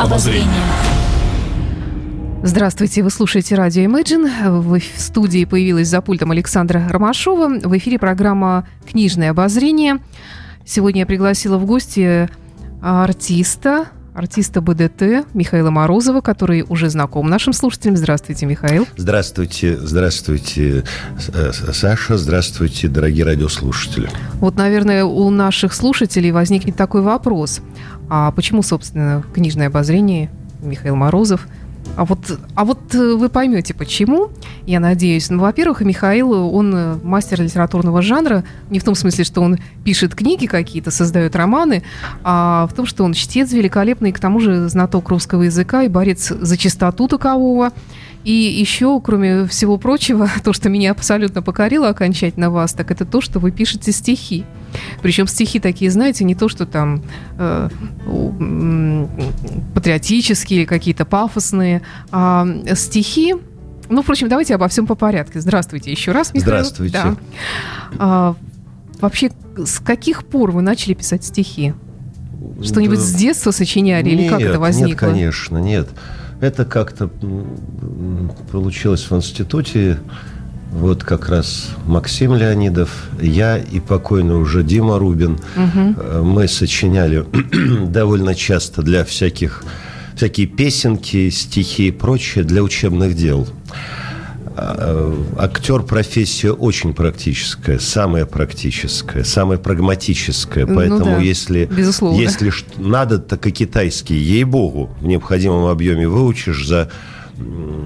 Обозрение. Здравствуйте, вы слушаете радио Imagine. В студии появилась за пультом Александра Ромашова. В эфире программа «Книжное обозрение». Сегодня я пригласила в гости артиста, артиста БДТ Михаила Морозова, который уже знаком нашим слушателям. Здравствуйте, Михаил. Здравствуйте, здравствуйте, э, Саша, здравствуйте, дорогие радиослушатели. Вот, наверное, у наших слушателей возникнет такой вопрос. А почему, собственно, книжное обозрение Михаил Морозов – а вот, а вот э, вы поймете, почему, я надеюсь. Ну, во-первых, Михаил, он э, мастер литературного жанра, не в том смысле, что он пишет книги какие-то, создает романы, а в том, что он чтец великолепный, к тому же знаток русского языка и борец за чистоту такового. И еще, кроме всего прочего, то, что меня абсолютно покорило окончательно вас, так это то, что вы пишете стихи. Причем стихи такие, знаете, не то, что там э, патриотические или какие-то пафосные, а стихи, ну, впрочем, давайте обо всем по порядку. Здравствуйте еще раз, Михаил. Здравствуйте. Да. А, вообще, с каких пор вы начали писать стихи? Что-нибудь да. с детства сочиняли нет, или как это возникло? Нет, конечно, нет. Это как-то получилось в институте. Вот как раз Максим Леонидов, я и покойный уже Дима Рубин. Угу. Мы сочиняли довольно часто для всяких всякие песенки, стихи и прочее для учебных дел. А, актер профессия очень практическая, самая практическая, самая прагматическая. Ну Поэтому да, если, безусловно. если надо, так и китайский, ей-богу, в необходимом объеме выучишь за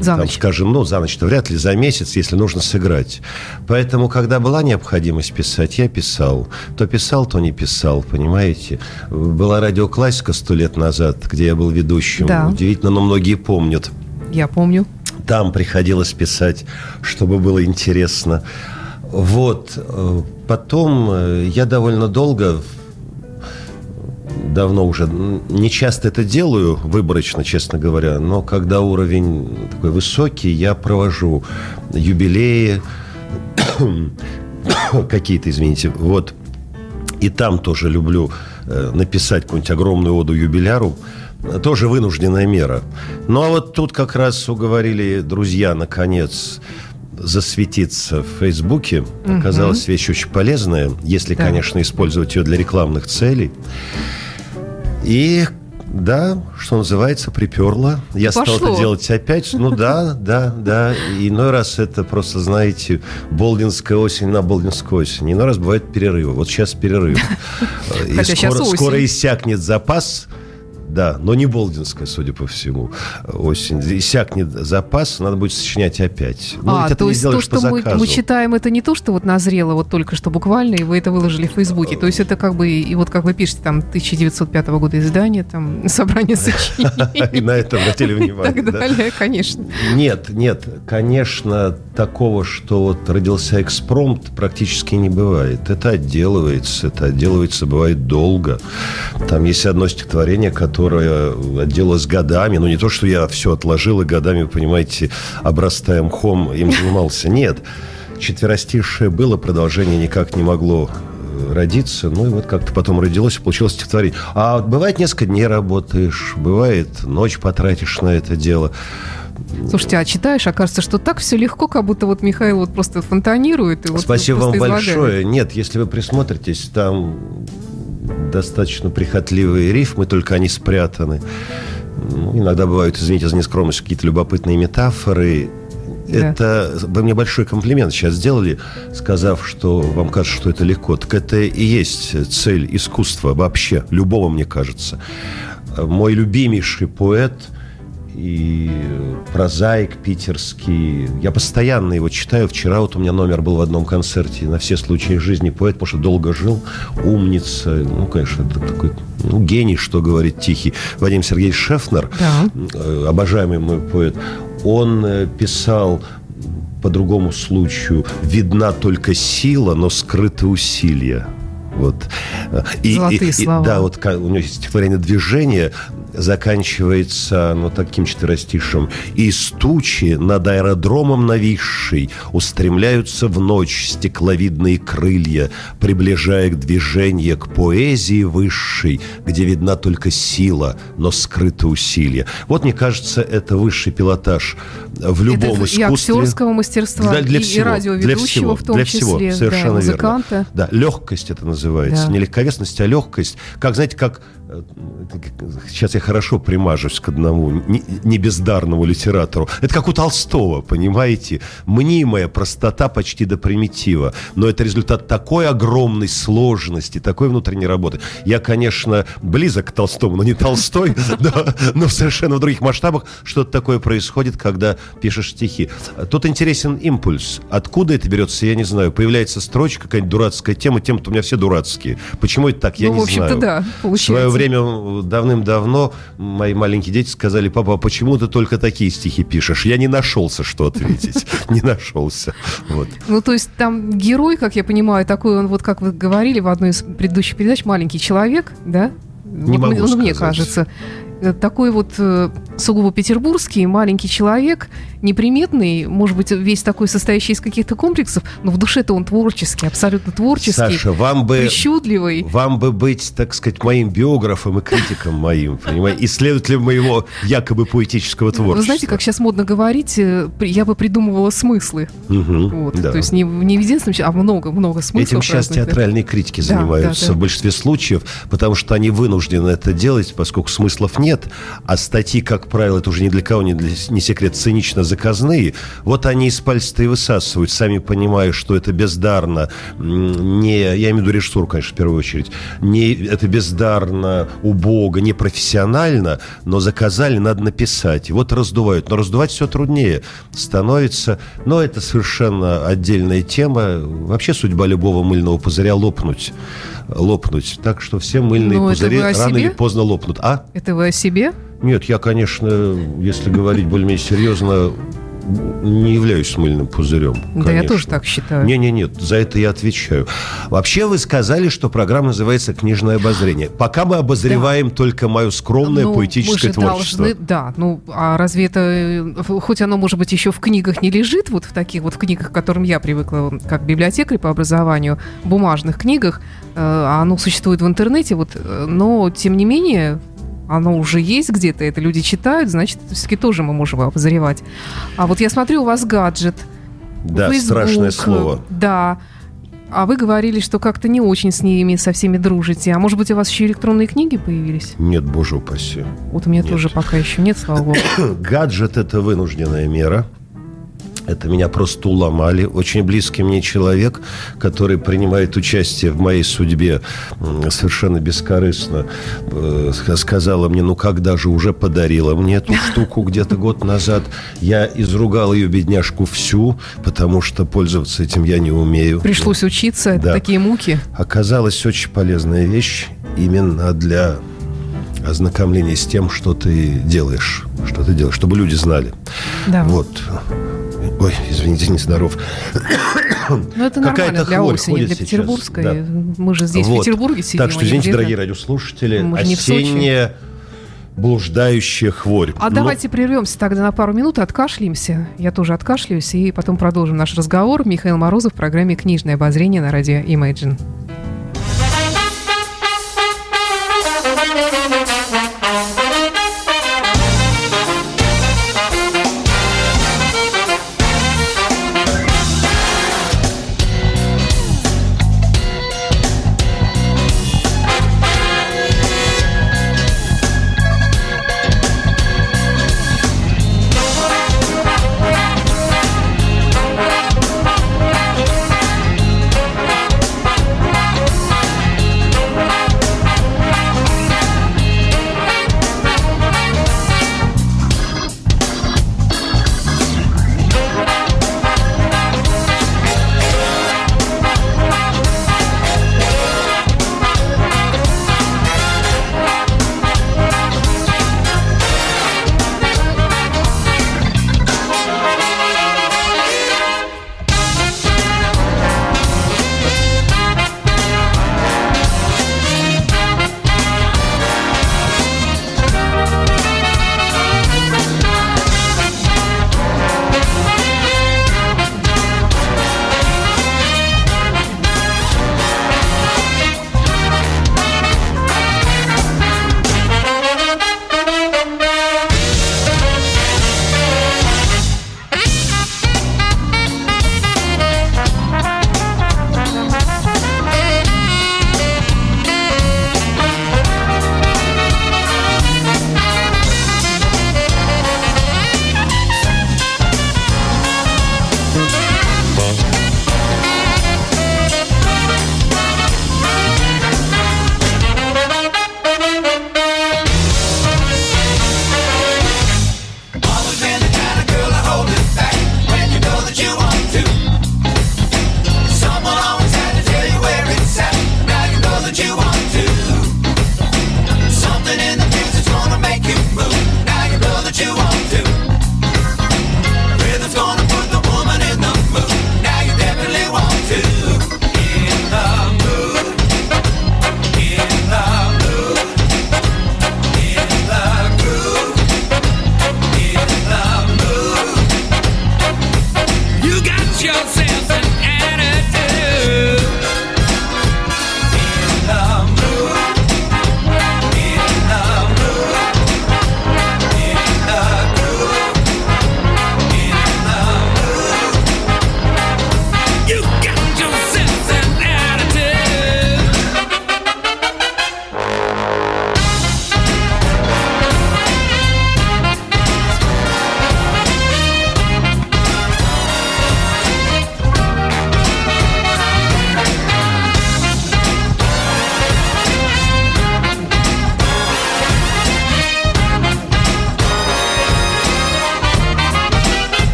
за там, скажем, ну, за ночь-то вряд ли, за месяц, если нужно сыграть. Поэтому, когда была необходимость писать, я писал. То писал, то не писал, понимаете? Была радиоклассика сто лет назад, где я был ведущим. Да. Удивительно, но многие помнят. Я помню там приходилось писать, чтобы было интересно. Вот. Э, потом э, я довольно долго давно уже не часто это делаю, выборочно, честно говоря, но когда уровень такой высокий, я провожу юбилеи, какие-то, извините, вот. И там тоже люблю э, написать какую-нибудь огромную оду юбиляру, тоже вынужденная мера. Ну, а вот тут как раз уговорили друзья, наконец, засветиться в Фейсбуке. Угу. Оказалась вещь очень полезная, если, да. конечно, использовать ее для рекламных целей. И да, что называется, приперла. Я Пошло. стал это делать опять. Ну да, да, да. Иной раз это просто, знаете, болдинская осень на болдинскую осень. Иной раз бывает перерывы. Вот сейчас перерыв. И скоро, скоро иссякнет запас да, но не Болдинская, судя по всему, осень. Иссякнет запас, надо будет сочинять опять. Ну, а, то есть то, что мы, мы читаем, это не то, что вот назрело вот только что буквально, и вы это выложили в Фейсбуке. То есть это как бы, и вот как вы пишете, там, 1905 года издания, там, собрание сочинений. И на это обратили внимание. Так далее, конечно. Нет, нет, конечно, такого, что вот родился экспромт, практически не бывает. Это отделывается, это отделывается, бывает долго. Там есть одно стихотворение, которое которая отделалась годами. Ну, не то, что я все отложил и годами, понимаете, обрастая мхом, им занимался. Нет. Четверостишее было, продолжение никак не могло э, родиться. Ну, и вот как-то потом родилось, и получилось стихотворение. А бывает, несколько дней работаешь, бывает, ночь потратишь на это дело. Слушайте, а читаешь, окажется, что так все легко, как будто вот Михаил вот просто фонтанирует. И вот Спасибо вам большое. Нет, если вы присмотритесь, там достаточно прихотливые рифмы, только они спрятаны. Ну, иногда бывают, извините за нескромность, какие-то любопытные метафоры. Да. Это вы мне большой комплимент сейчас сделали, сказав, что вам кажется, что это легко. Так это и есть цель искусства вообще, любого, мне кажется. Мой любимейший поэт – и прозаик питерский. Я постоянно его читаю. Вчера вот у меня номер был в одном концерте на все случаи жизни поэт, потому что долго жил, умница. Ну, конечно, это такой ну, гений, что говорит Тихий. Вадим Сергеевич Шефнер, да. Э, обожаемый мой поэт, он э, писал по другому случаю «Видна только сила, но скрыты усилия». Вот. И, Золотые и, слова. И, да, вот у него есть стихотворение «Движение», заканчивается ну, таким четверостишем. «И стучи над аэродромом нависший устремляются в ночь стекловидные крылья, приближая к движению, к поэзии высшей, где видна только сила, но скрыто усилие». Вот, мне кажется, это высший пилотаж в любом это искусстве. И актерского мастерства, для, для и, всего, и радиоведущего для всего, в том для числе. Всего, совершенно да, музыканта. Верно. Да, легкость это называется. Да. Не легковесность, а легкость. Как, знаете, как сейчас я хорошо примажусь к одному небездарному литератору. Это как у Толстого, понимаете? Мнимая простота почти до примитива. Но это результат такой огромной сложности, такой внутренней работы. Я, конечно, близок к Толстому, но не Толстой, но совершенно в других масштабах что-то такое происходит, когда пишешь стихи. Тут интересен импульс. Откуда это берется, я не знаю. Появляется строчка, какая-нибудь дурацкая тема, тем-то у меня все дурацкие. Почему это так, я ну, не знаю. В общем-то, да, получается время давным-давно мои маленькие дети сказали, папа, а почему ты только такие стихи пишешь? Я не нашелся, что ответить. Не нашелся. Вот. Ну, то есть там герой, как я понимаю, такой он, вот как вы говорили в одной из предыдущих передач, маленький человек, да? Не вот могу он, мне кажется. Э, такой вот э, сугубо петербургский маленький человек, неприметный, может быть, весь такой состоящий из каких-то комплексов, но в душе-то он творческий, абсолютно творческий, Саша, вам бы, прищудливый. Вам бы быть, так сказать, моим биографом и критиком моим, понимаете, исследователем моего якобы поэтического творчества. Вы знаете, как сейчас модно говорить, э, я бы придумывала смыслы. Угу, вот, да. То есть не, не в единственном, а много-много смыслов. Этим сейчас разных, театральные критики занимаются да, да, да. в большинстве случаев, потому что они вынуждены это делать, поскольку смыслов нет нет, а статьи, как правило, это уже ни для кого не, для, не секрет, цинично заказные, вот они из пальца и высасывают, сами понимая, что это бездарно, не, я имею в виду режиссуру, конечно, в первую очередь, не, это бездарно, убого, непрофессионально, но заказали, надо написать. И вот раздувают. Но раздувать все труднее становится. Но это совершенно отдельная тема. Вообще судьба любого мыльного пузыря лопнуть лопнуть. Так что все мыльные Но ну, пузыри рано себе? или поздно лопнут. А? Это вы о себе? Нет, я, конечно, если говорить более-менее серьезно, не являюсь мыльным пузырем. Да, конечно. я тоже так считаю. Не, не, нет, за это я отвечаю. Вообще вы сказали, что программа называется «Книжное обозрение». Пока мы обозреваем да. только мое скромное ну, поэтическое творчество. Должны, да, ну а разве это, э, хоть оно, может быть, еще в книгах не лежит, вот в таких вот книгах, к которым я привыкла, как библиотекарь по образованию, бумажных книгах, э, а оно существует в интернете, вот, э, но тем не менее оно уже есть где-то, это люди читают, значит, все-таки тоже мы можем обозревать. А вот я смотрю, у вас гаджет. Да, Facebook, страшное слово. Да. А вы говорили, что как-то не очень с ними со всеми дружите. А может быть, у вас еще электронные книги появились? Нет, боже упаси. Вот у меня нет. тоже пока еще нет, слава богу. Гаджет – это вынужденная мера. Это меня просто уломали. Очень близкий мне человек, который принимает участие в моей судьбе совершенно бескорыстно, э, сказала мне, ну когда же уже подарила мне эту штуку где-то год назад. Я изругал ее, бедняжку, всю, потому что пользоваться этим я не умею. Пришлось учиться, да. такие муки. Оказалась очень полезная вещь именно для ознакомления с тем, что ты делаешь, что ты делаешь, чтобы люди знали. Да. Вот. Ой, извините, нездоров. Ну, это нормально для осени, для петербургской. Да. Мы же здесь вот. в Петербурге сидим. Так что, извините, дорогие радиослушатели, Мы осенняя блуждающая хворь. А Но... давайте прервемся тогда на пару минут, откашляемся. Я тоже откашляюсь, и потом продолжим наш разговор. Михаил Морозов в программе «Книжное обозрение» на радио Imagine.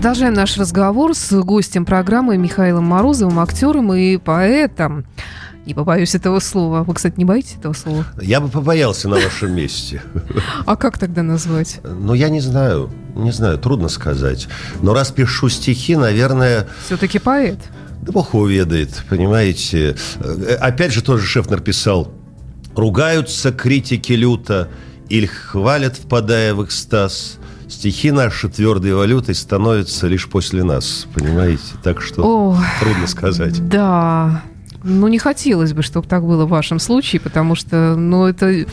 Продолжаем наш разговор с гостем программы Михаилом Морозовым, актером и поэтом. Не побоюсь этого слова. Вы, кстати, не боитесь этого слова? Я бы побоялся на вашем месте. А как тогда назвать? Ну, я не знаю. Не знаю, трудно сказать. Но раз пишу стихи, наверное... Все-таки поэт. Да бог его ведает, понимаете. Э, опять же, тоже Шефнер писал. Ругаются критики люто или хвалят, впадая в экстаз. Стихи наши твердой валютой становятся лишь после нас, понимаете? Так что О, трудно сказать. Да, ну, не хотелось бы, чтобы так было в вашем случае, потому что, ну, это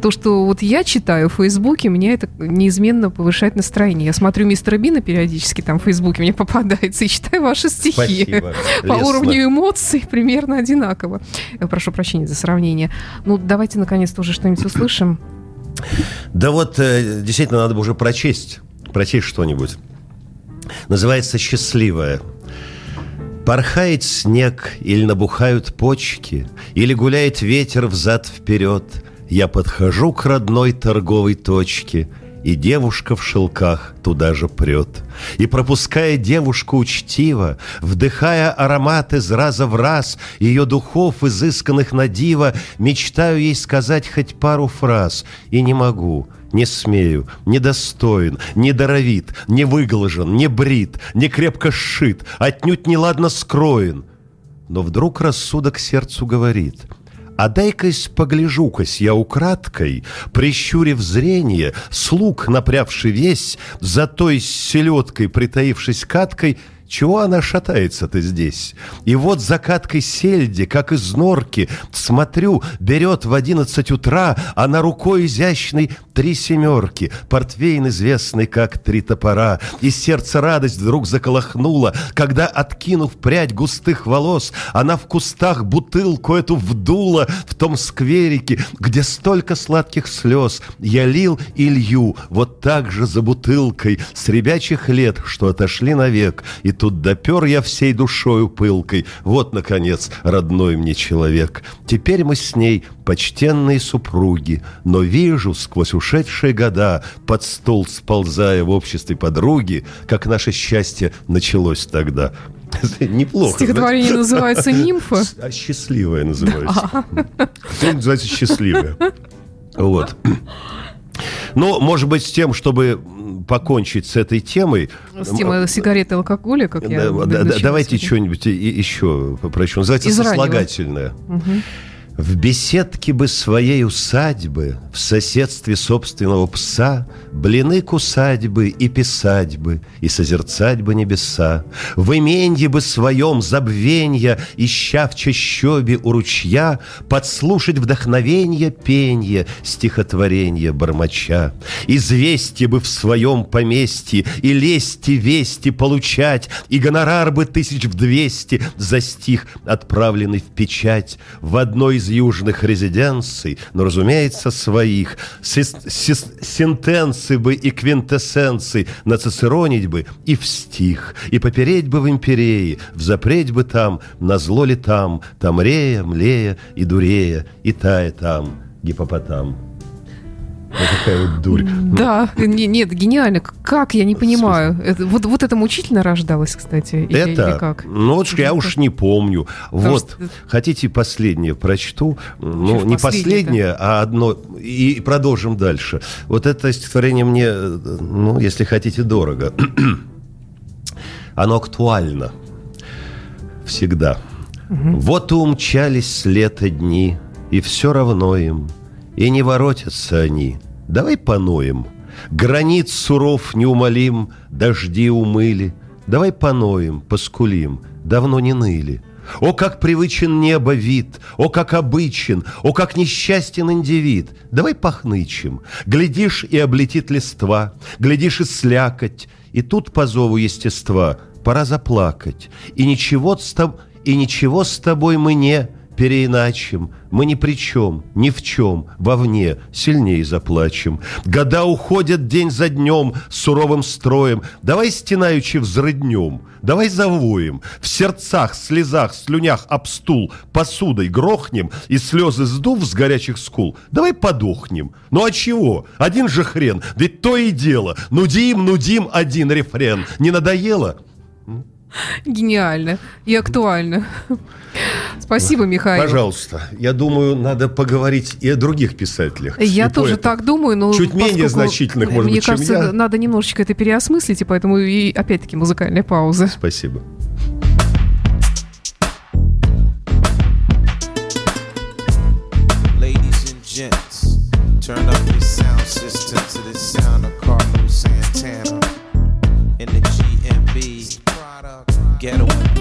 то, что вот я читаю в Фейсбуке, меня это неизменно повышает настроение. Я смотрю мистера Бина периодически, там в Фейсбуке мне попадается, и читаю ваши стихи. Спасибо. По уровню эмоций примерно одинаково. Прошу прощения за сравнение. Ну, давайте, наконец-то, уже что-нибудь услышим. Да вот, э, действительно, надо бы уже прочесть, прочесть что-нибудь. Называется «Счастливая». Порхает снег или набухают почки, Или гуляет ветер взад-вперед. Я подхожу к родной торговой точке, И девушка в шелках туда же прет. И пропуская девушку учтиво, Вдыхая аромат из раза в раз Ее духов, изысканных на диво, Мечтаю ей сказать хоть пару фраз, И не могу — не смею, не достоин, не даровит, не выглажен, не брит, не крепко сшит, отнюдь не ладно скроен. Но вдруг рассудок сердцу говорит — а дай-кась погляжу-кась я украдкой, Прищурив зрение, слуг напрявший весь, За той селедкой, притаившись каткой, чего она шатается-то здесь? И вот закаткой сельди, как из норки, Смотрю, берет в одиннадцать утра, А на рукой изящной три семерки, Портвейн известный, как три топора. И сердце радость вдруг заколохнула, Когда, откинув прядь густых волос, Она в кустах бутылку эту вдула В том скверике, где столько сладких слез Я лил и лью, вот так же за бутылкой С ребячих лет, что отошли навек, И тут допер я всей душою пылкой. Вот, наконец, родной мне человек. Теперь мы с ней почтенные супруги, но вижу сквозь ушедшие года, под стол сползая в обществе подруги, как наше счастье началось тогда. Неплохо. Стихотворение знаете? называется «Нимфа». А счастливое называется. Да. называется «Счастливое». Вот. Ну, может быть, с тем, чтобы покончить с этой темой... С темой сигареты и алкоголя, как я да, да, Давайте что-нибудь еще прочу. Называется Из «Сослагательное». Угу. В беседке бы своей усадьбы, В соседстве собственного пса, Блины кусать бы и писать бы, И созерцать бы небеса. В именье бы своем забвенья, Ища в чащобе у ручья, Подслушать вдохновенье пенье Стихотворенье бормоча. Известие бы в своем поместье И лести вести получать, И гонорар бы тысяч в двести За стих, отправленный в печать, В одной из южных резиденций, но, разумеется, своих, сентенции бы и квинтэссенций нацицеронить бы и в стих, и попереть бы в империи, взапреть бы там, на зло ли там, там рея, млея и дурея, и тая там, гипопотам. Вот такая вот дурь. Да, нет, гениально. Как, я не понимаю. Это, вот, вот это мучительно рождалось, кстати? Или, это? Или как? Ну, вот я уж не помню. Потому вот, что... хотите последнее прочту? Ну, не последнее, а одно. И продолжим дальше. Вот это стихотворение мне, ну, если хотите, дорого. Оно актуально. Всегда. Угу. Вот и умчались с лета дни, и все равно им – и не воротятся они. Давай поноем. Границ суров неумолим, дожди умыли. Давай поноем, поскулим, давно не ныли. О, как привычен небо вид, о, как обычен, о, как несчастен индивид. Давай похнычем. Глядишь, и облетит листва, глядишь, и слякоть. И тут по зову естества пора заплакать. И ничего с, тоб... и ничего с тобой мы не переиначим. Мы ни при чем, ни в чем, вовне сильнее заплачем. Года уходят день за днем суровым строем. Давай стенаючи взрыднем, давай завоем. В сердцах, слезах, слюнях об стул посудой грохнем и слезы сдув с горячих скул. Давай подохнем. Ну а чего? Один же хрен. Ведь то и дело. Нудим, нудим один рефрен. Не надоело? Гениально и актуально. Спасибо, Михаил. Пожалуйста. Я думаю, надо поговорить и о других писателях. Я тоже поэтах. так думаю, но чуть менее значительных, может мне быть, кажется, чем я. надо немножечко это переосмыслить, и поэтому и опять-таки музыкальная пауза. Спасибо. turn up ghetto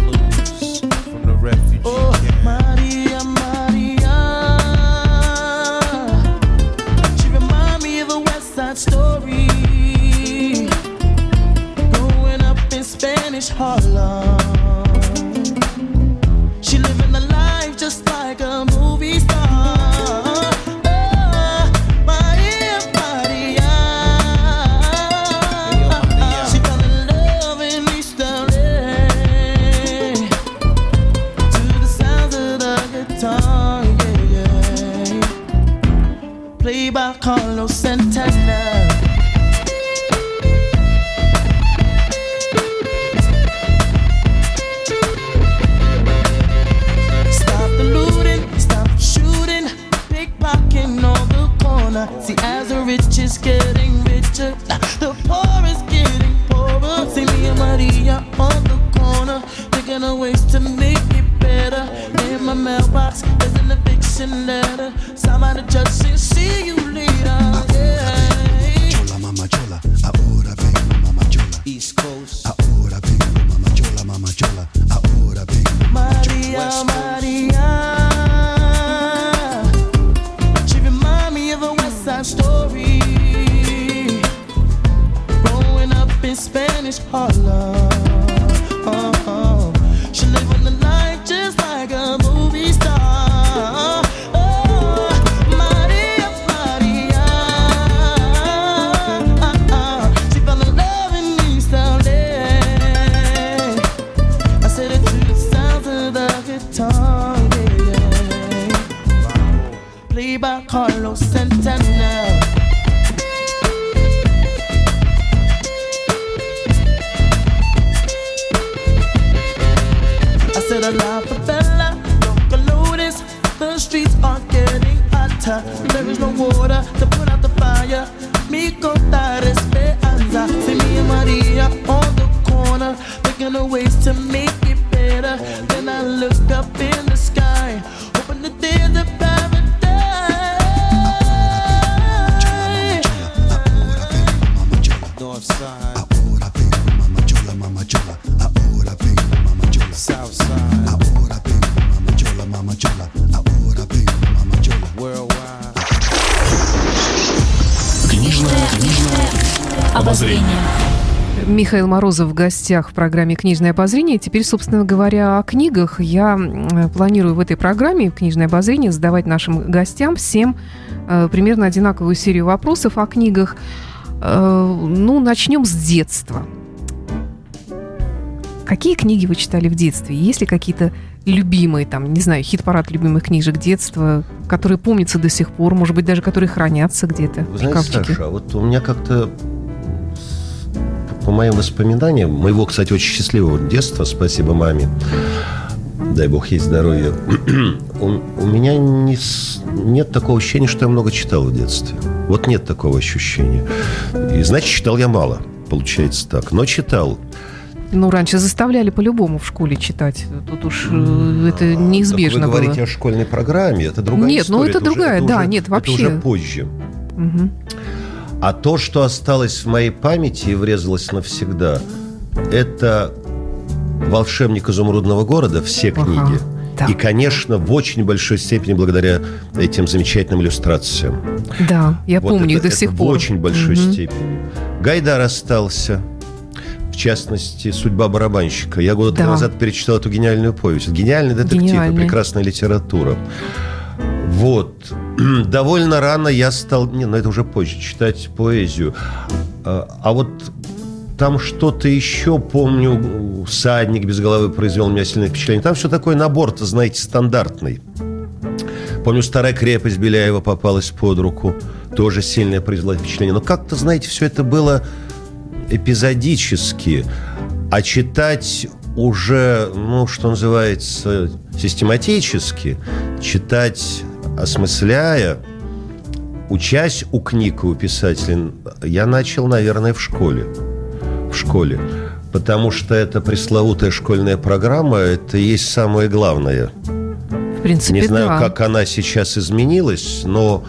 Михаил Морозов в гостях в программе «Книжное обозрение». Теперь, собственно говоря, о книгах. Я планирую в этой программе «Книжное обозрение» задавать нашим гостям всем э, примерно одинаковую серию вопросов о книгах. Э, ну, начнем с детства. Какие книги вы читали в детстве? Есть ли какие-то любимые, там, не знаю, хит-парад любимых книжек детства, которые помнятся до сих пор, может быть, даже которые хранятся где-то Вы знаете, Саша, вот у меня как-то по моим воспоминаниям, моего, кстати, очень счастливого детства, спасибо маме, дай бог ей здоровья, у, у меня не, нет такого ощущения, что я много читал в детстве. Вот нет такого ощущения. И значит, читал я мало, получается так. Но читал. Ну, раньше заставляли по-любому в школе читать. Тут уж э, это неизбежно так вы говорите было. о школьной программе, это другая нет, история. Нет, ну это, это другая, уже, да, уже, нет, вообще. Это уже позже. Угу. А то, что осталось в моей памяти и врезалось навсегда, это «Волшебник изумрудного города», все книги. Ага, да. И, конечно, в очень большой степени благодаря этим замечательным иллюстрациям. Да, я вот помню это, до сих это пор. В очень большой угу. степени. Гайдар остался. частности, «Судьба барабанщика». Я года Да. назад перечитал эту гениальную повесть. Гениальный детектив и Гениальный. прекрасная литература. Вот. Довольно рано я стал, не, ну это уже позже, читать поэзию. А, а вот там что-то еще, помню, «Садник без головы» произвел на меня сильное впечатление. Там все такое набор-то, знаете, стандартный. Помню, старая крепость Беляева попалась под руку. Тоже сильное произвело впечатление. Но как-то, знаете, все это было эпизодически. А читать уже, ну, что называется, систематически, читать, осмысляя, учась у книг и у писателей, я начал, наверное, в школе. В школе. Потому что эта пресловутая школьная программа, это и есть самое главное. В принципе, Не знаю, да. как она сейчас изменилась, но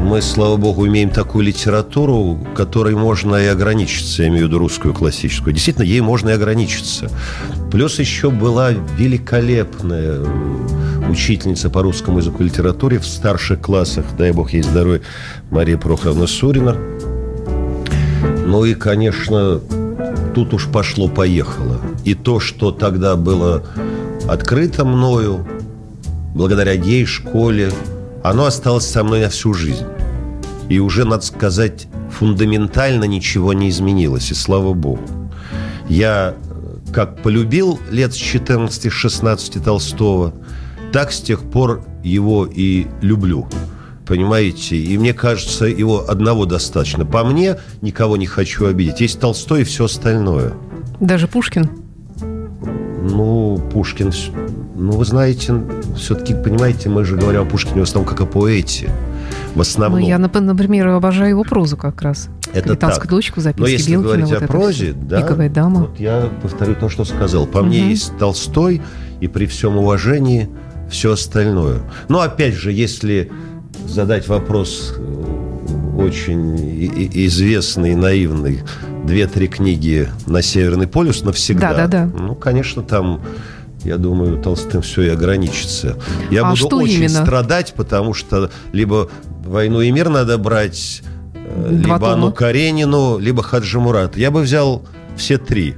мы, слава богу, имеем такую литературу, которой можно и ограничиться, я имею в виду русскую классическую. Действительно, ей можно и ограничиться. Плюс еще была великолепная учительница по русскому языку и литературе в старших классах, дай бог ей здоровья, Мария Прохоровна Сурина. Ну и, конечно, тут уж пошло-поехало. И то, что тогда было открыто мною, благодаря ей, школе, оно осталось со мной на всю жизнь. И уже, надо сказать, фундаментально ничего не изменилось, и слава богу. Я э, как полюбил лет с 14-16 Толстого, так с тех пор его и люблю. Понимаете? И мне кажется, его одного достаточно. По мне никого не хочу обидеть. Есть Толстой и все остальное. Даже Пушкин. Ну, Пушкин, ну, вы знаете, все-таки, понимаете, мы же говорим о Пушкине в основном как о поэте. В Ну, основном. я, нап- например, обожаю его прозу как раз. Это «Капитанскую так. дочку», записки Но если Белкина. говорить вот о прозе, да, «Пиковая дама». вот я повторю то, что сказал. По мне Мгм. есть Толстой, и при всем уважении все остальное. Но опять же, если задать вопрос э, очень известный и наивный, две-три книги на Северный полюс навсегда. Да-да-да. Ну, конечно, там я думаю, Толстым все и ограничится. Я А буду очень именно? страдать, потому что либо «Войну и мир» надо брать, э, Два либо тома. Анну Каренину, либо Хаджи Мурат. Я бы взял все три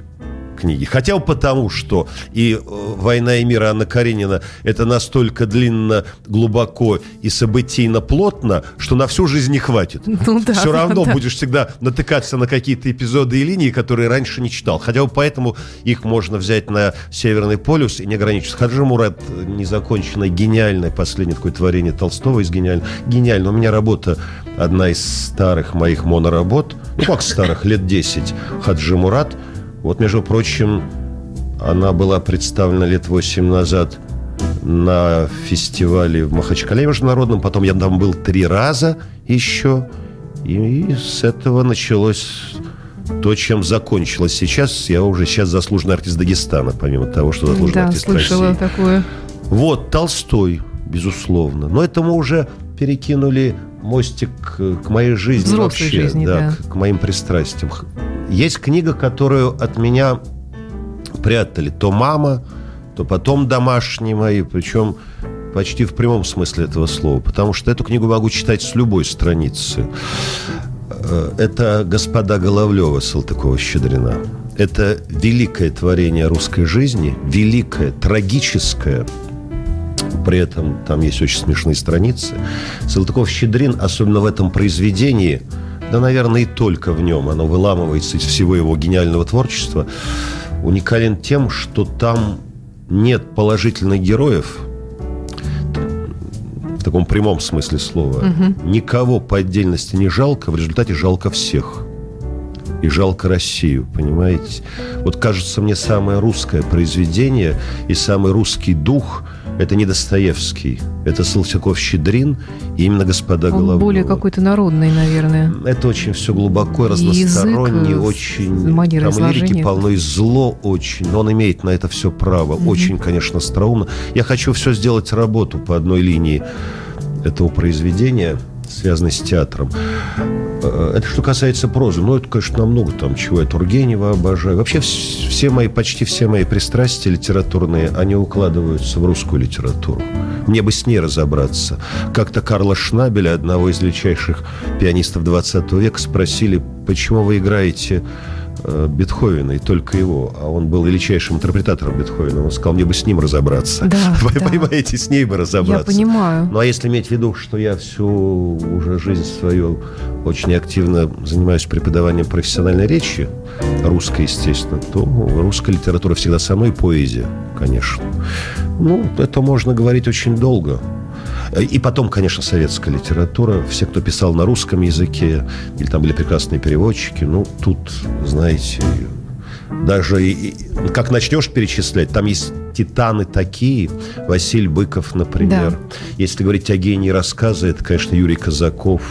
книги. Хотя бы потому, что и э, «Война и мир» Анна Каренина это настолько длинно, глубоко и событийно плотно, что на всю жизнь не хватит. Ну да, Все равно да. будешь всегда натыкаться на какие-то эпизоды и линии, которые раньше не читал. Хотя бы поэтому их можно взять на Северный полюс и не ограничиться. Хаджи Мурат э, незаконченное, гениальное последнее такое творение Толстого из гениального. Гениально. У меня работа одна из старых моих моноработ. Ну, как старых, лет 10. Хаджи Мурат. Вот, между прочим, она была представлена лет 8 назад на фестивале в Махачкале международном. Потом я там был три раза еще. И с этого началось то, чем закончилось сейчас. Я уже сейчас заслуженный артист Дагестана, помимо того, что заслуженный Да, артист слышала России. такое. Вот, Толстой, безусловно. Но это мы уже перекинули мостик к моей жизни Взрослой вообще, жизни, да. к, к моим пристрастиям. Есть книга, которую от меня прятали. То мама, то потом домашние мои, причем почти в прямом смысле этого слова, потому что эту книгу могу читать с любой страницы. Э, Это «Господа Головлева» Салтыкова-Щедрина. Это великое творение русской жизни, великое, трагическое, при этом там есть очень смешные страницы. Салтыков-Щедрин, особенно в этом произведении, да, наверное, и только в нем, оно выламывается из всего его гениального творчества, уникален тем, что там нет положительных героев, в таком прямом смысле слова. Никого по отдельности не жалко, в результате жалко всех. И жалко Россию, понимаете? Вот кажется мне самое русское произведение и самый русский дух – это не Достоевский, это Салтыков-Щедрин и именно «Господа Он Головлёва». более какой-то народный, наверное. Это очень все глубоко, И разносторонне, язык, э, очень... манера там лирики полно, и зло очень. Но он имеет на это все право. Очень, конечно, остроумно. Я хочу все сделать работу по одной линии этого произведения, связанной с театром. Э, Это что касается прозы. Ну, это, конечно, намного там чего. Я Тургенева обожаю. Вообще вс- все мои, почти все мои пристрастия литературные, они укладываются в русскую литературу. Мне бы с ней разобраться. Как-то Карла Шнабеля, одного из величайших пианистов 20 века, спросили, почему вы играете Бетховена, и только его. А он был величайшим интерпретатором Бетховена. Он сказал, мне бы с ним разобраться. Да, Вы да. понимаете, с ней бы разобраться. Я понимаю. Ну, а если иметь в виду, что я всю уже жизнь свою очень активно занимаюсь преподаванием профессиональной речи, русской, естественно, то русская литература всегда со мной, поэзия, конечно. Ну, это можно говорить очень долго. И потом, конечно, советская литература. Все, кто писал на русском языке, или там были прекрасные переводчики, ну, тут, знаете, даже и, и, как начнешь перечислять, там есть титаны такие, Василий Быков, например. Да. Если говорить о гении рассказа, это, конечно, Юрий Казаков.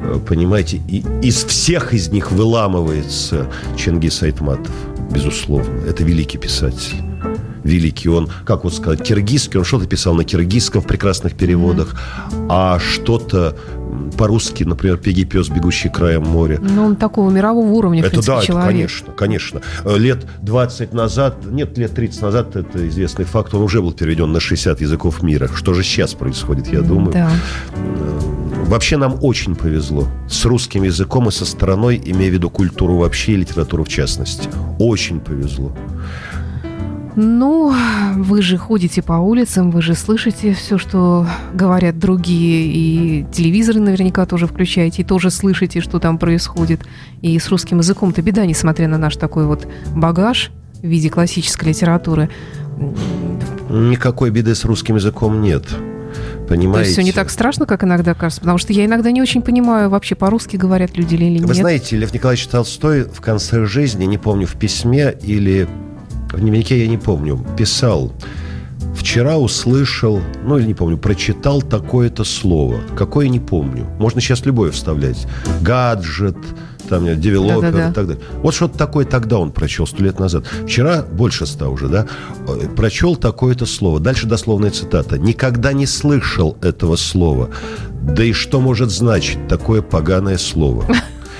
Э, Понимаете, и из всех из них выламывается Чингис Айтматов, безусловно. Это великий писатель великий. Он, как вот сказать, киргизский. Он что-то писал на киргизском в прекрасных переводах, а что-то по-русски, например, «Пеги пес, бегущий краем моря». Ну, он такого мирового уровня, Это принципе, да, это, человек. конечно, конечно. Э, Лет 20 назад, нет, лет 30 назад, это известный факт, он уже был переведен на 60 языков мира. Что же сейчас происходит, я думаю. Да. Э, Вообще нам очень повезло с русским языком и со страной, имея в виду культуру вообще и литературу в частности. Очень повезло. Ну, вы же ходите по улицам, вы же слышите все, что говорят другие, и телевизоры наверняка тоже включаете, и тоже слышите, что там происходит. И с русским языком-то беда, несмотря на наш такой вот багаж в виде классической литературы. Никакой беды с русским языком нет. Понимаете? То есть все не так страшно, как иногда кажется, потому что я иногда не очень понимаю, вообще по-русски говорят люди или нет. Вы знаете, Лев Николаевич Толстой в конце жизни, не помню, в письме или в дневнике, я не помню, писал, вчера услышал, ну или не помню, прочитал такое-то слово. Какое не помню. Можно сейчас любое вставлять. Гаджет, там, девелопер Да-да-да. и так далее. Вот что-то такое тогда он прочел, сто лет назад. Вчера, больше ста уже, да, э, прочел такое-то слово. Дальше дословная цитата. «Никогда не слышал этого слова. Да и что может значить такое поганое слово?»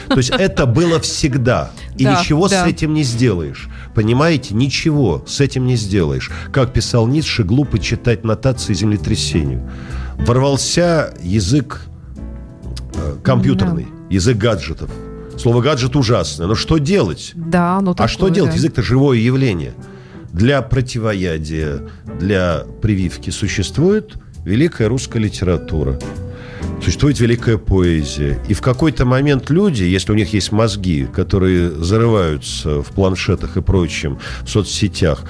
То есть это было всегда. И Да, ничего да. с этим не сделаешь. Понимаете? Ничего с этим не сделаешь. Как писал Ницше, глупо читать нотации землетрясению. Ворвался язык э, компьютерный, язык гаджетов. Слово гаджет ужасное. Но что делать? Да, ну а что делать? Язык-то живое явление. Для противоядия, для прививки существует великая русская литература. Существует великая поэзия. И в какой-то момент люди, если у них есть мозги, которые зарываются в планшетах и прочем, в соцсетях,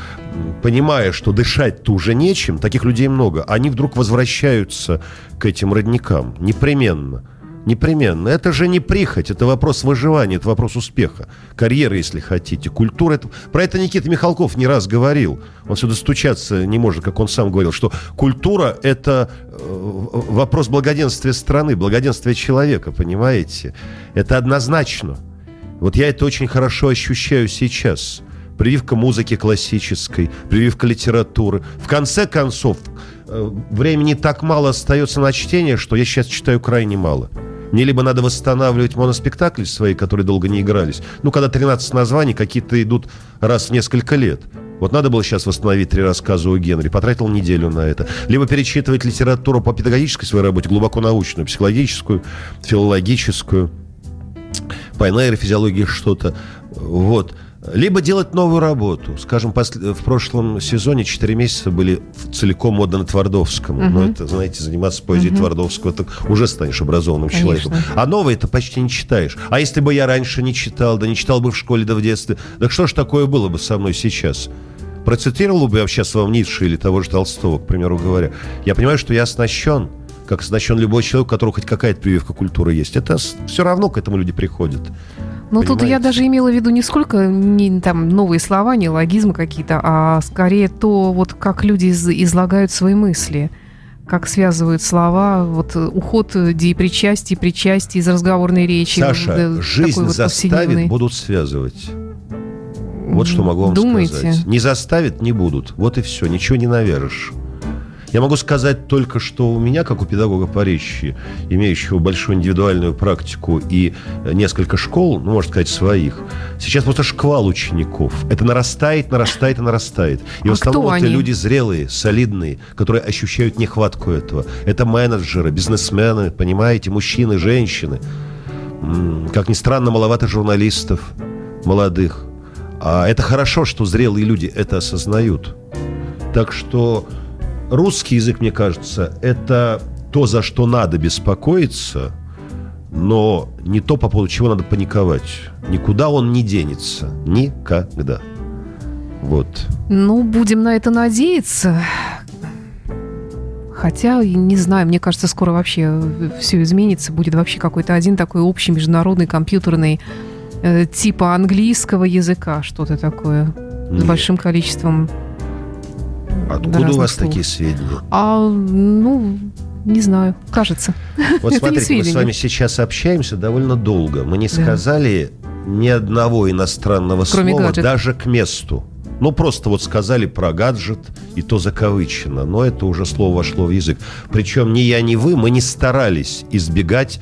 понимая, что дышать-то уже нечем, таких людей много, они вдруг возвращаются к этим родникам. Непременно. Непременно. Это же не прихоть, это вопрос выживания, это вопрос успеха. Карьеры, если хотите. Культура. Это... Про это Никита Михалков не раз говорил. Он сюда стучаться не может, как он сам говорил, что культура – это э, вопрос благоденствия страны, благоденствия человека, понимаете? Это однозначно. Вот я это очень хорошо ощущаю сейчас. Прививка музыки классической, прививка литературы. В конце концов, времени так мало остается на чтение, что я сейчас читаю крайне мало. Мне либо надо восстанавливать моноспектакли свои, которые долго не игрались. Ну, когда 13 названий, какие-то идут раз в несколько лет. Вот надо было сейчас восстановить три рассказа у Генри. Потратил неделю на это. Либо перечитывать литературу по педагогической своей работе, глубоко научную, психологическую, филологическую, по нейрофизиологии что-то. Вот. Либо делать новую работу. Скажем, в прошлом сезоне 4 месяца были целиком отданы Твардовскому. Мгм. Но это, знаете, заниматься поэзией Мгм. Твардовского, это уже станешь образованным Конечно. человеком. А новое это почти не читаешь. А если бы я раньше не читал, да не читал бы в школе, да в детстве, так что ж такое было бы со мной сейчас? Процитировал бы я сейчас вам Ницше или того же Толстого, к примеру говоря. Я понимаю, что я оснащен, как оснащен любой человек, у которого хоть какая-то прививка культуры есть. Это все равно к этому люди приходят. Ну, тут я даже имела в виду не сколько не там новые слова, не логизмы какие-то, а скорее то, вот как люди из- излагают свои мысли, как связывают слова, вот э, уход э, депричастий, причастий из разговорной речи. Саша, да, жизнь вот заставит, будут связывать. Вот что могу вам Думаете? сказать. Не заставит, не будут. Вот и все, ничего не навяжешь. Я могу сказать только, что у меня, как у педагога по речи, имеющего большую индивидуальную практику и э, несколько школ, ну, можно сказать, своих, сейчас просто шквал учеников. Это нарастает, нарастает и нарастает. И А в основном это они? люди зрелые, солидные, которые ощущают нехватку этого. Это менеджеры, бизнесмены, понимаете, мужчины, женщины. Как ни странно, маловато журналистов. молодых. А это хорошо, что зрелые люди это осознают. Так что русский язык, мне кажется, это то, за что надо беспокоиться, но не то, по поводу чего надо паниковать. Никуда он не денется. Никогда. Вот. Ну, будем на это надеяться. Хотя, не знаю, мне кажется, скоро вообще все изменится. Будет вообще какой-то один такой общий международный компьютерный э, типа английского языка, что-то такое. Нет. С большим количеством Откуда у вас слов. такие сведения? А, ну, не знаю, кажется. Вот смотрите, мы с вами сейчас общаемся довольно долго. Мы не сказали да. ни одного иностранного Кроме слова, гаджет. даже к месту. Ну, просто вот сказали про гаджет, и то закавычено. Но это уже слово вошло в язык. Причем ни я, ни вы, мы не старались избегать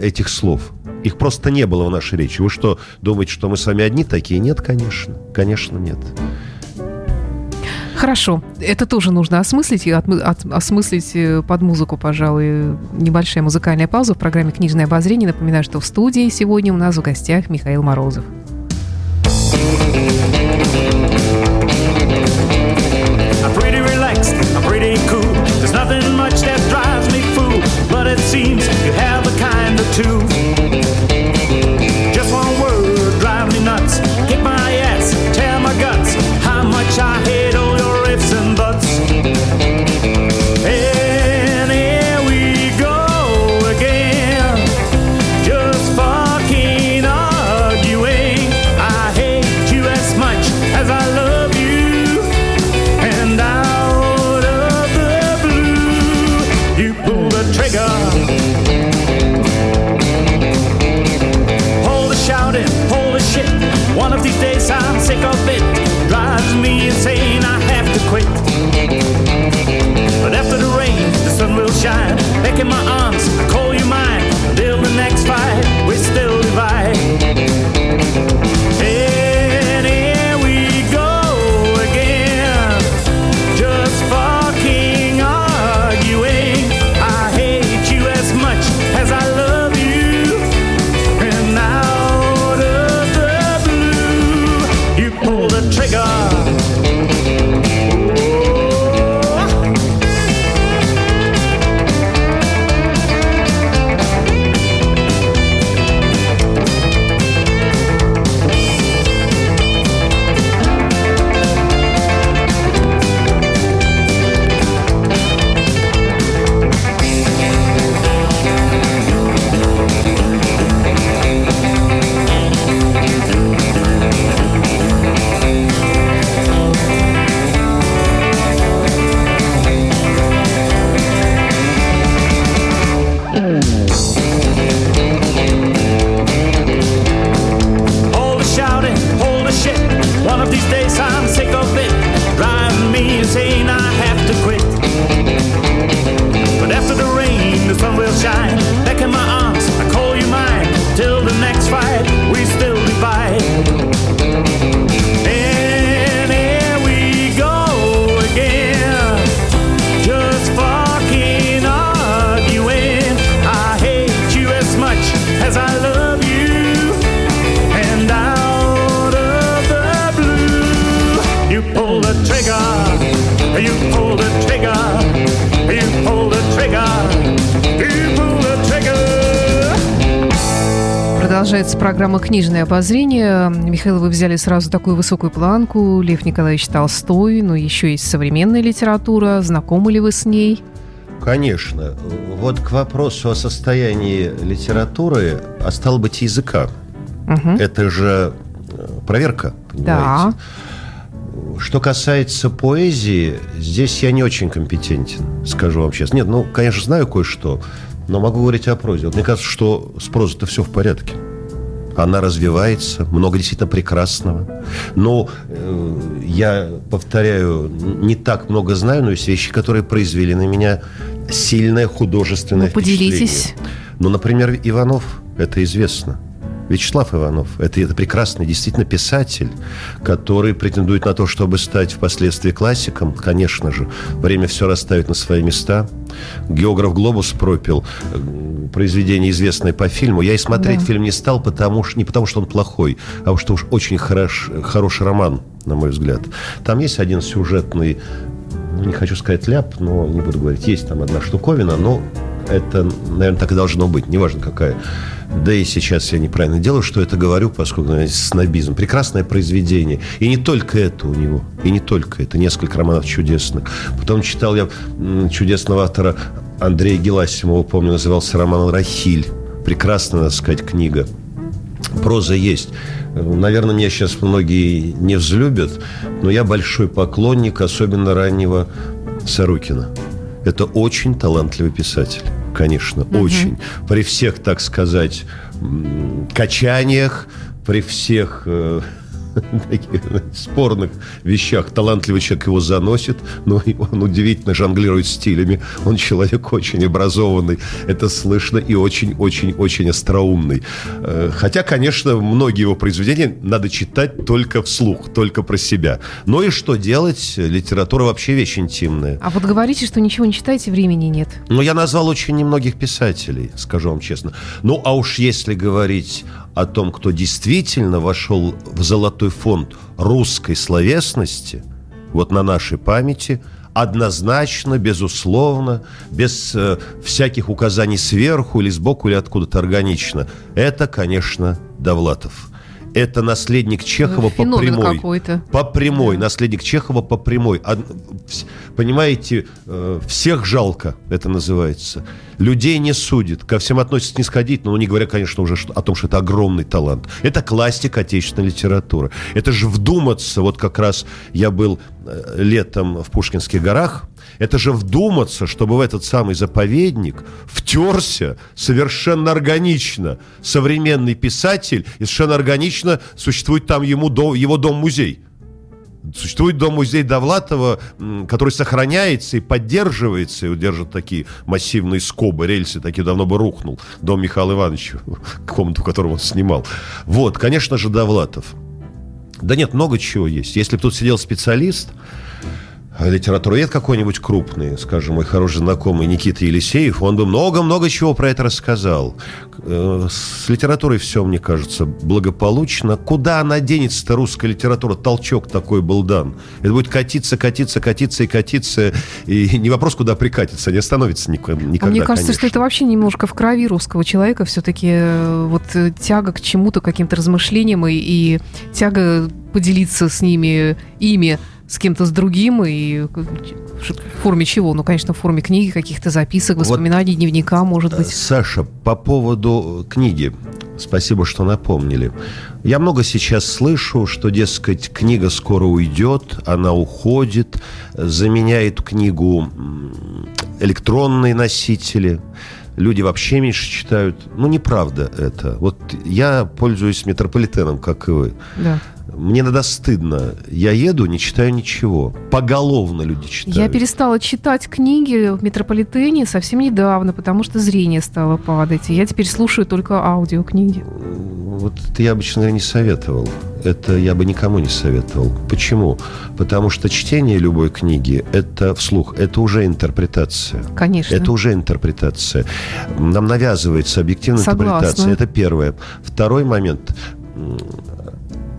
этих слов. Их просто не было в нашей речи. Вы что, думаете, что мы с вами одни такие? Нет, конечно. Конечно, нет. Хорошо, это тоже нужно осмыслить и от, от, осмыслить э, под музыку, пожалуй. Небольшая музыкальная пауза в программе «Книжное обозрение». Напоминаю, что в студии сегодня у нас в гостях Михаил Морозов. Too. Продолжается программа «Книжное обозрение». Михаил, вы взяли сразу такую высокую планку. Лев Николаевич Толстой, но еще есть современная литература. Знакомы ли вы с ней? Конечно. Вот к вопросу о состоянии литературы, а стало быть, языка. Угу. Это же э, проверка, понимаете? Да. Что касается поэзии, здесь я не очень компетентен, скажу вам честно. Нет, ну, конечно, знаю кое-что, но могу говорить о прозе. Вот мне кажется, что с прозой-то все в порядке она развивается, много действительно прекрасного. Но э, я повторяю, не так много знаю, но есть вещи, которые произвели на меня сильное художественное ну, поделитесь. Ну, например, Иванов, это известно. Вячеслав Иванов. Это, это прекрасный действительно писатель, который претендует на то, чтобы стать впоследствии классиком. Конечно же, время все расставит на свои места. Географ Глобус пропил э, произведение, известное по фильму. Я и смотреть да. фильм не стал, потому что, не потому что он плохой, а потому что уж очень хорош, хороший роман, на мой взгляд. Там есть один сюжетный ну, не хочу сказать ляп, но не буду говорить, есть там одна штуковина, но это, наверное, так и должно быть, неважно какая. Да и сейчас я неправильно делаю, что это говорю, поскольку наверное, снобизм. Прекрасное произведение. И не только это у него. И не только это. Несколько романов чудесных. Потом читал я чудесного автора Андрея Геласимова, помню, назывался роман «Рахиль». Прекрасная, надо сказать, книга. Проза есть. Наверное, меня сейчас многие не взлюбят, но я большой поклонник, особенно раннего Сорокина. Это очень талантливый писатель. Конечно, угу. очень. При всех, так сказать, качаниях, при всех э, таких спорных вещах талантливый человек его заносит, но он удивительно жонглирует стилями. Он человек очень образованный, это слышно, и очень-очень-очень остроумный. Э, хотя, конечно, многие его произведения надо читать только вслух, только про себя. Но и что делать? Литература вообще вещь интимная. А вот говорите, что ничего не читаете, времени нет. Ну, я назвал очень немногих писателей, скажу вам честно. Ну, а уж если говорить о том, кто действительно вошел в золотой фонд русской словесности, вот на нашей памяти, однозначно, безусловно, без э, всяких указаний сверху или сбоку, или откуда-то органично, это, конечно, Довлатов – это наследник Чехова по прямой. По прямой. Наследник Чехова по прямой. Понимаете, э, всех жалко, это называется. Людей не судит, ко всем относится снисходительно, но не говоря, конечно, уже о том, что это огромный талант. Это классика отечественной литературы. Это же вдуматься, вот как раз я был летом в Пушкинских горах, это же вдуматься, чтобы в этот самый заповедник втерся совершенно органично современный писатель, и совершенно органично существует там ему дом, его дом-музей. Существует дом-музей Довлатова, который сохраняется и поддерживается, и удержит такие массивные скобы, рельсы, такие давно бы рухнул. Дом Михаила Ивановича, комнату, в котором он снимал. Вот, конечно же, Довлатов. Да нет, много чего есть. Если бы тут сидел специалист, литературовед какой-нибудь крупный, скажем, мой хороший знакомый Никита Елисеев, он бы много-много чего про это рассказал. Э, с литературой все, мне кажется, благополучно. Куда она денется-то, русская литература? Толчок такой был дан. Это будет катиться, катиться, катиться и катиться. И не вопрос, куда прикатиться, не остановится никогда. А мне кажется, конечно. что это вообще немножко в крови русского человека. Все-таки э, вот э, тяга к чему-то, каким-то размышлениям и, и тяга поделиться с ними ими с кем-то с другим и в форме чего? Ну, конечно, в форме книги, каких-то записок, воспоминаний, вот, дневника, может быть. Саша, по поводу книги. Спасибо, что напомнили. Я много сейчас слышу, что, дескать, книга скоро уйдет, она уходит, заменяет книгу электронные носители. Люди вообще меньше читают. Ну, неправда это. Вот я пользуюсь метрополитеном, как и вы. Да. Мне надо стыдно. Я еду, не читаю ничего. Поголовно люди читают. Я перестала читать книги в метрополитене совсем недавно, потому что зрение стало падать. И я теперь слушаю только аудиокниги. Вот это я обычно не советовал. Это я бы никому не советовал. Почему? Потому что чтение любой книги – это вслух, это уже интерпретация. Конечно. Это уже интерпретация. Нам навязывается объективная Согласна. интерпретация. Это первое. Второй момент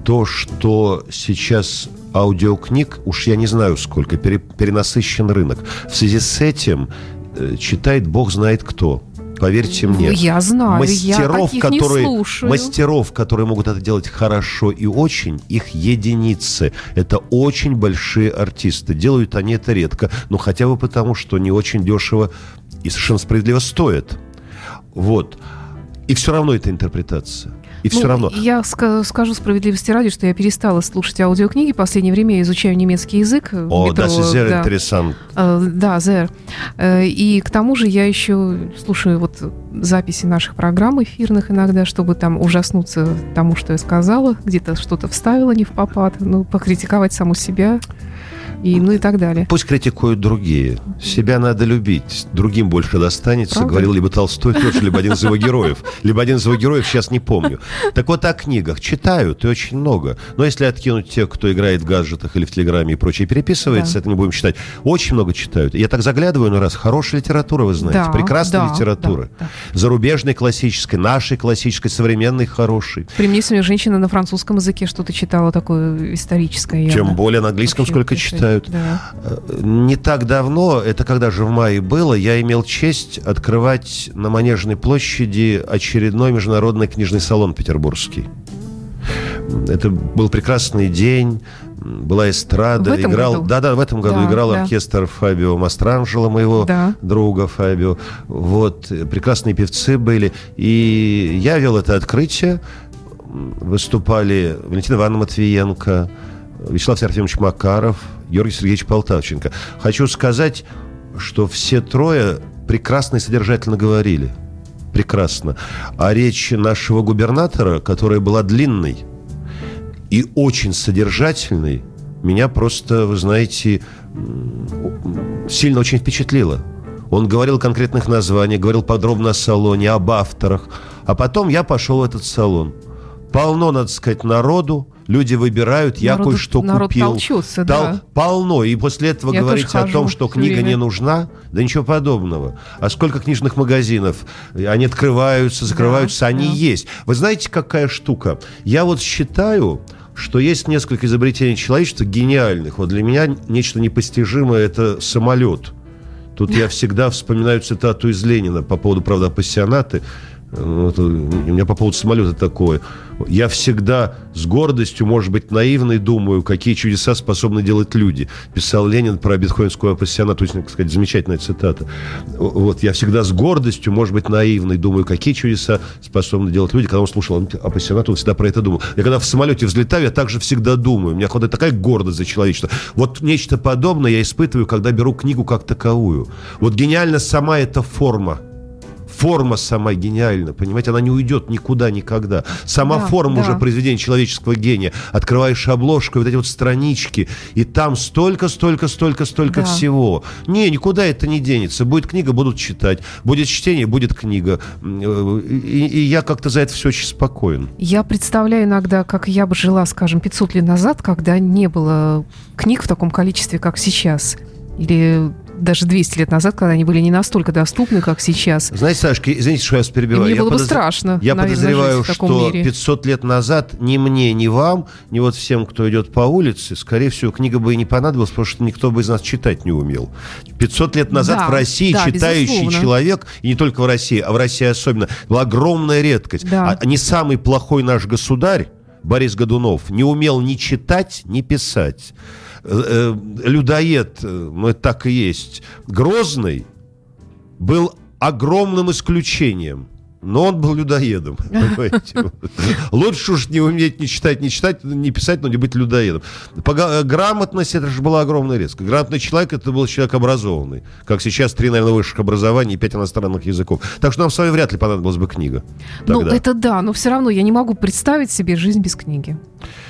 то, что сейчас аудиокниг, уж я не знаю сколько, пере, перенасыщен рынок. В связи с этим э, читает бог знает кто. Поверьте мне. Я знаю, мастеров, я которые, не слушаю. Мастеров, которые могут это делать хорошо и очень, их единицы. Это очень большие артисты. Делают они это редко, но хотя бы потому, что не очень дешево и совершенно справедливо стоит. Вот. И все равно это интерпретация. И ну, все равно. Я скажу справедливости ради, что я перестала слушать аудиокниги. В последнее время я изучаю немецкий язык. О, метро, das ist sehr да. interessant. Да, sehr. Э, и к тому же я еще слушаю вот записи наших программ эфирных иногда, чтобы там ужаснуться тому, что я сказала, где-то что-то вставила не в попад, ну, покритиковать саму себя. И, ну и так далее. Пусть критикуют другие. Себя надо любить. Другим больше достанется, Правда? говорил либо Толстой тоже, либо один из его героев. Либо один из его героев, сейчас не помню. Так вот о книгах. Читают, и очень много. Но если откинуть тех, кто играет в гаджетах или в Телеграме и прочее, переписывается, да. это не будем читать. Очень много читают. Я так заглядываю на раз. Хорошая литература, вы знаете. Да, Прекрасная да, литература. Да, да. Зарубежной классической, нашей классической, современной, хорошей. При мне сегодня женщина на французском языке что-то читала такое историческое. Тем более на английском Вообще, сколько читают. Да. Э, не так давно, это когда же в мае было, я имел честь открывать на Манежной площади очередной международный книжный салон петербургский. Это был прекрасный день, была эстрада, играл, году? да, да, в этом году да, играл да. оркестр Фабио Мастранжело, моего да. друга Фабио. Вот прекрасные певцы были, и я вел это открытие. Выступали Валентина Ивановна Матвиенко, Вячеслав Серафимович Макаров, Георгий Сергеевич Полтавченко. Хочу сказать, что все трое прекрасно и содержательно говорили. Прекрасно. А речь нашего губернатора, которая была длинной и очень содержательной, меня просто, вы знаете, сильно очень впечатлила. Он говорил конкретных названиях, говорил подробно о салоне, об авторах. А потом я пошел в этот салон. Полно, надо сказать, народу, люди выбирают, я кое-что купил. Толчется, Тол- да. Полно. И после этого я говорите о том, что книга время. не нужна, да ничего подобного. А сколько книжных магазинов? Они открываются, закрываются, да, они да. есть. Вы знаете, какая штука? Я вот считаю, что есть несколько изобретений человечества гениальных. Вот для меня нечто непостижимое – это самолет. Тут я всегда вспоминаю цитату из Ленина по поводу, правда, пассионаты. Вот, у меня по поводу самолета такое. Я всегда с гордостью, может быть, наивной думаю, какие чудеса способны делать люди. Писал Ленин про бетховенскую апассионату, очень, так сказать, замечательная цитата. Вот, я всегда с гордостью, может быть, наивной думаю, какие чудеса способны делать люди. Когда он слушал апассионату, он всегда про это думал. Я когда в самолете взлетаю, я также всегда думаю. У меня хватает такая гордость за человечество. Вот нечто подобное я испытываю, когда беру книгу как таковую. Вот гениальна сама эта форма – форма сама гениальна, понимаете, она не уйдет никуда никогда. Сама да, форма да. уже произведения человеческого гения. Открываешь обложку, вот эти вот странички, и там столько, столько, столько, столько да. всего. Не, никуда это не денется. Будет книга, будут читать. Будет чтение, будет книга. И, и я как-то за это все очень спокоен. Я представляю иногда, как я бы жила, скажем, 500 лет назад, когда не было книг в таком количестве, как сейчас. Или даже 200 лет назад, когда они были не настолько доступны, как сейчас. Знаете, Сашка, извините, что я вас перебиваю. И мне я было подоз... бы страшно, Я наверное, подозреваю, что мире. 500 лет назад ни мне, ни вам, ни вот всем, кто идет по улице, скорее всего, книга бы и не понадобилась, потому что никто бы из нас читать не умел. 500 лет назад да, в России да, читающий безусловно. человек, и не только в России, а в России особенно, была огромная редкость. Да. А не самый плохой наш государь, Борис Годунов, не умел ни читать, ни писать. Э, э, людоед, э, ну это так и есть, Грозный был огромным исключением. Но он был людоедом. Лучше уж не уметь не читать, не читать, не писать, но не быть людоедом. По грамотности это же была огромная резко. Грамотный человек это был человек образованный. Как сейчас три, наверное, высших образований и пять иностранных языков. Так что нам с вами вряд ли понадобилась бы книга. Ну, это да, но все равно я не могу представить себе жизнь без книги.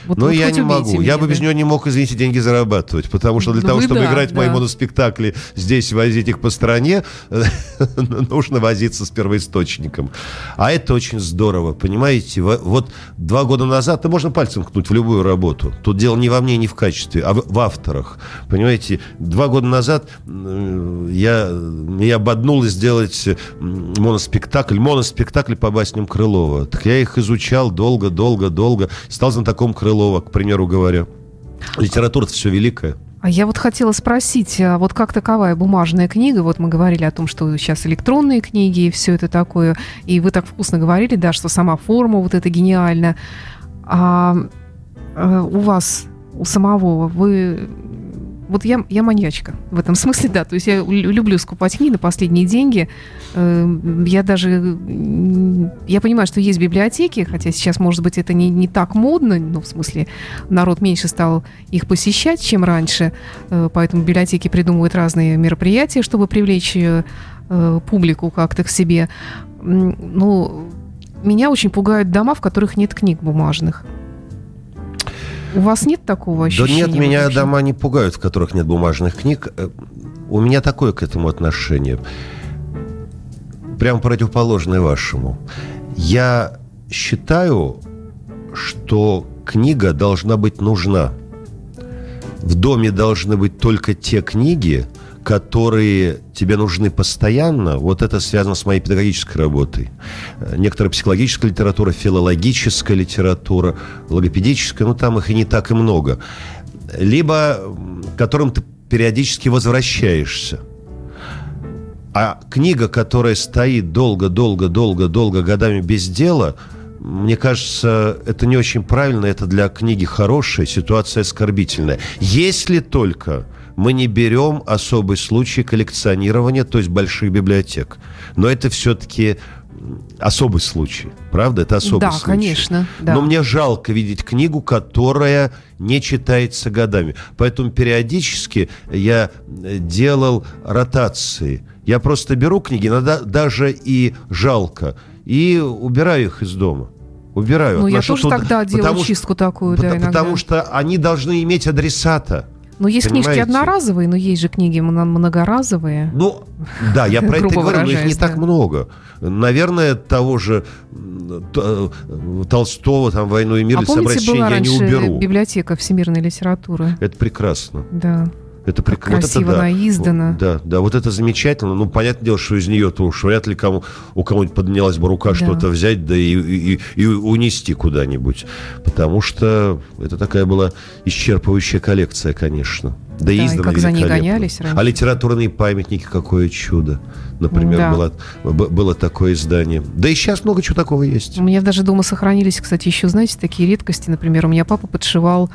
Вот, Но вот я не могу. Меня, я бы без нее не мог, извините, деньги зарабатывать. Потому что для ну, того, чтобы да, играть да. мои моноспектакли здесь, возить их по стране, нужно возиться с первоисточником. А это очень здорово, понимаете? Вот два года назад, да можно пальцем кнуть в любую работу. Тут дело не во мне, не в качестве, а в, в авторах. Понимаете? Два года назад я, я ободнул сделать моноспектакль, моноспектакль по басням Крылова. Так я их изучал долго, долго, долго. Стал знатоком Крылова Крылова, к примеру говоря. Литература-то все великая. А я вот хотела спросить, а вот как таковая бумажная книга, вот мы говорили о том, что сейчас электронные книги и все это такое, и вы так вкусно говорили, да, что сама форма вот это гениальна. А, а у вас, у самого, вы вот я, я маньячка в этом смысле, да. То есть я люблю скупать книги на последние деньги. Эм, я даже... Я понимаю, что есть библиотеки, хотя сейчас, может быть, это не, не так модно, ну, в смысле, народ меньше стал их посещать, чем раньше. Э, поэтому библиотеки придумывают разные мероприятия, чтобы привлечь э, публику как-то к себе. Ну, меня очень пугают дома, в которых нет книг бумажных. У вас нет такого ощущения? Да нет, меня вообще? дома не пугают, в которых нет бумажных книг. Э, у меня такое к этому отношение. Прямо противоположное вашему. Я считаю, что книга должна быть нужна. В доме должны быть только те книги, которые тебе нужны постоянно, вот это связано с моей педагогической работой. Некоторая психологическая литература, филологическая литература, логопедическая, ну там их и не так и много. Либо которым ты периодически возвращаешься. А книга, которая стоит долго-долго-долго-долго годами без дела, мне кажется, это не очень правильно, это для книги хорошая, ситуация оскорбительная. Если только мы не берем особый случай коллекционирования, то есть больших библиотек. Но это все-таки особый случай, правда? Это особый да, случай. Конечно, да, Но мне жалко видеть книгу, которая не читается годами. Поэтому периодически я э, делал ротации. Я просто беру книги, иногда даже и жалко, и убираю их из дома убираю. Ну, я тоже туда, тогда делаю чистку такую, да, иногда. Потому что они должны иметь адресата. Ну, есть Понимаете? книжки одноразовые, но есть же книги многоразовые. Ну, да, я про это говорю, но их не так много. Наверное, того же э, Толстого, там, «Войну и мир» а помните, была я не уберу. библиотека всемирной литературы? Это прекрасно. Да. Это прик... красиво вот это, да. наиздано. Да, да, вот это замечательно. Ну, понятное дело, что из нее-то уж вряд ли кому, у кого-нибудь поднялась бы рука да. что-то взять, да и, и, и унести куда-нибудь. Потому что это такая была исчерпывающая коллекция, конечно. Да, да и издана как за ней гонялись раньше. А литературные памятники, какое чудо. Например, да. было, было такое издание. Да и сейчас много чего такого есть. У меня даже дома сохранились, кстати, еще, знаете, такие редкости. Например, у меня папа подшивал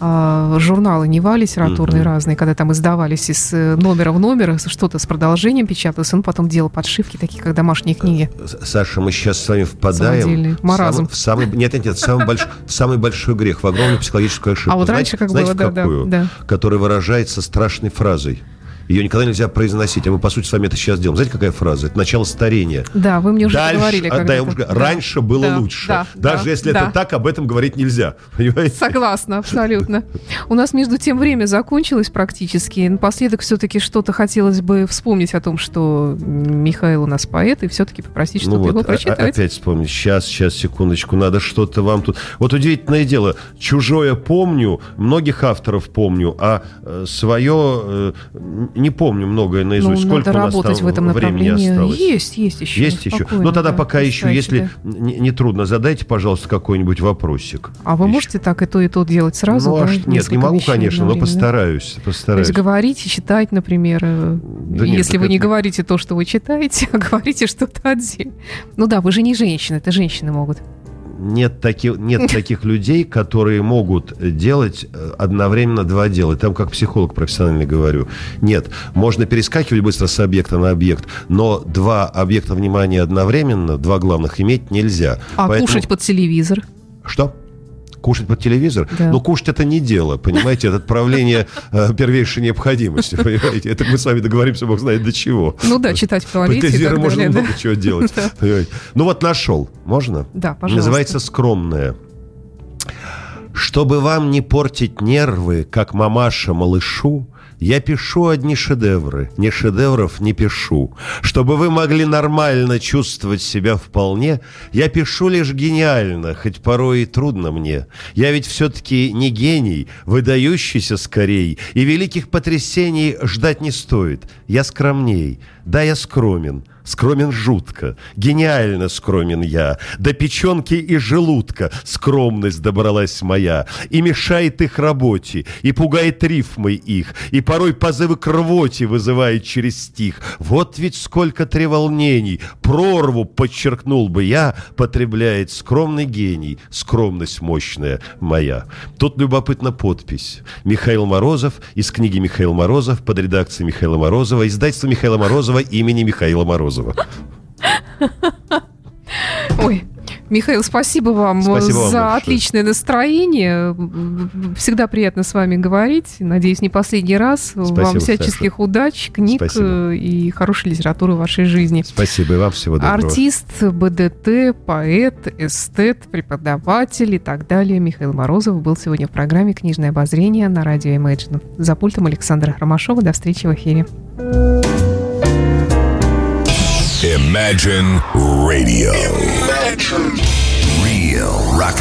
журналы Нева литературные mm-hmm. разные, когда там издавались из э, номера в номер, что-то с продолжением печаталось, он потом делал подшивки такие, как домашние книги. Саша, мы сейчас с вами впадаем маразм. В самый, нет, нет, нет, самый, больш, самый большой грех, в огромную психологическую ошибку. А вот раньше как знаете, было, да, какую? да, да. Которая выражается страшной фразой ее никогда нельзя произносить. А мы, по сути, с вами это сейчас делаем. Знаете, какая фраза? Это начало старения. Да, вы мне уже Дальше, говорили. А, да, я уже, да. Раньше было да, лучше. Да, Даже да, если да. это так, об этом говорить нельзя. Понимаете? Согласна, абсолютно. У нас, между тем, время закончилось практически. Напоследок все-таки что-то хотелось бы вспомнить о том, что Михаил у нас поэт, и все-таки попросить что-то ну вот, его прочитать. Опять вспомнить. Сейчас, сейчас, секундочку. Надо что-то вам тут... Вот удивительное дело. «Чужое помню», многих авторов помню, а э, свое э, не помню многое наизусть. Ну, Сколько надо у нас работать там в этом направлении. осталось? Есть, есть еще. Есть еще. Но ну, тогда да, пока еще, если не, не трудно, задайте, пожалуйста, какой-нибудь вопросик. А вы еще. можете так и то, и то делать сразу? Ну, да, аж, нет, не могу, конечно, но постараюсь, постараюсь. То есть говорите, читать, например, э, да нет, если вы это... не говорите то, что вы читаете, а говорите что-то отдельно. Ну да, вы же не женщина, это женщины могут нет, таки, нет таких людей, которые могут делать э, одновременно два дела. Там как психолог профессиональный говорю. Нет, можно перескакивать быстро с объекта на объект, но два объекта внимания одновременно, два главных иметь нельзя. А Поэтому... кушать под телевизор? Что? Кушать под телевизор. Да. Но кушать это не дело, понимаете, это отправление э, первейшей необходимости, понимаете. Это мы с вами договоримся, бог знает до чего. Ну да, читать в туалете. Под можно много чего делать. Ну вот нашел, можно? Да, пожалуйста. Называется «Скромная». Чтобы вам не портить нервы, как мамаша малышу, я пишу одни шедевры, не шедевров не пишу. Чтобы вы могли нормально чувствовать себя вполне, я пишу лишь гениально, хоть порой и трудно мне. Я ведь все-таки не гений, выдающийся скорей, и великих потрясений ждать не стоит. Я скромней, да, я скромен, Скромен жутко, гениально скромен я, До печенки и желудка скромность добралась моя, И мешает их работе, и пугает рифмой их, И порой позывы к рвоте вызывает через стих. Вот ведь сколько треволнений, прорву подчеркнул бы я, Потребляет скромный гений, скромность мощная моя. Тут любопытна подпись. Михаил Морозов из книги Михаил Морозов под редакцией Михаила Морозова, издательство Михаила Морозова имени Михаила Морозова. Ой, Михаил, спасибо вам спасибо за вам отличное настроение. Всегда приятно с вами говорить. Надеюсь, не последний раз. Спасибо, вам всяческих Саша. удач, книг спасибо. и хорошей литературы в вашей жизни. Спасибо, и вам всего доброго. Артист, БДТ, поэт, эстет, преподаватель и так далее. Михаил Морозов был сегодня в программе «Книжное обозрение» на радио Imagine. За пультом Александра Ромашова. До встречи в эфире. Imagine Radio. Imagine. Real rock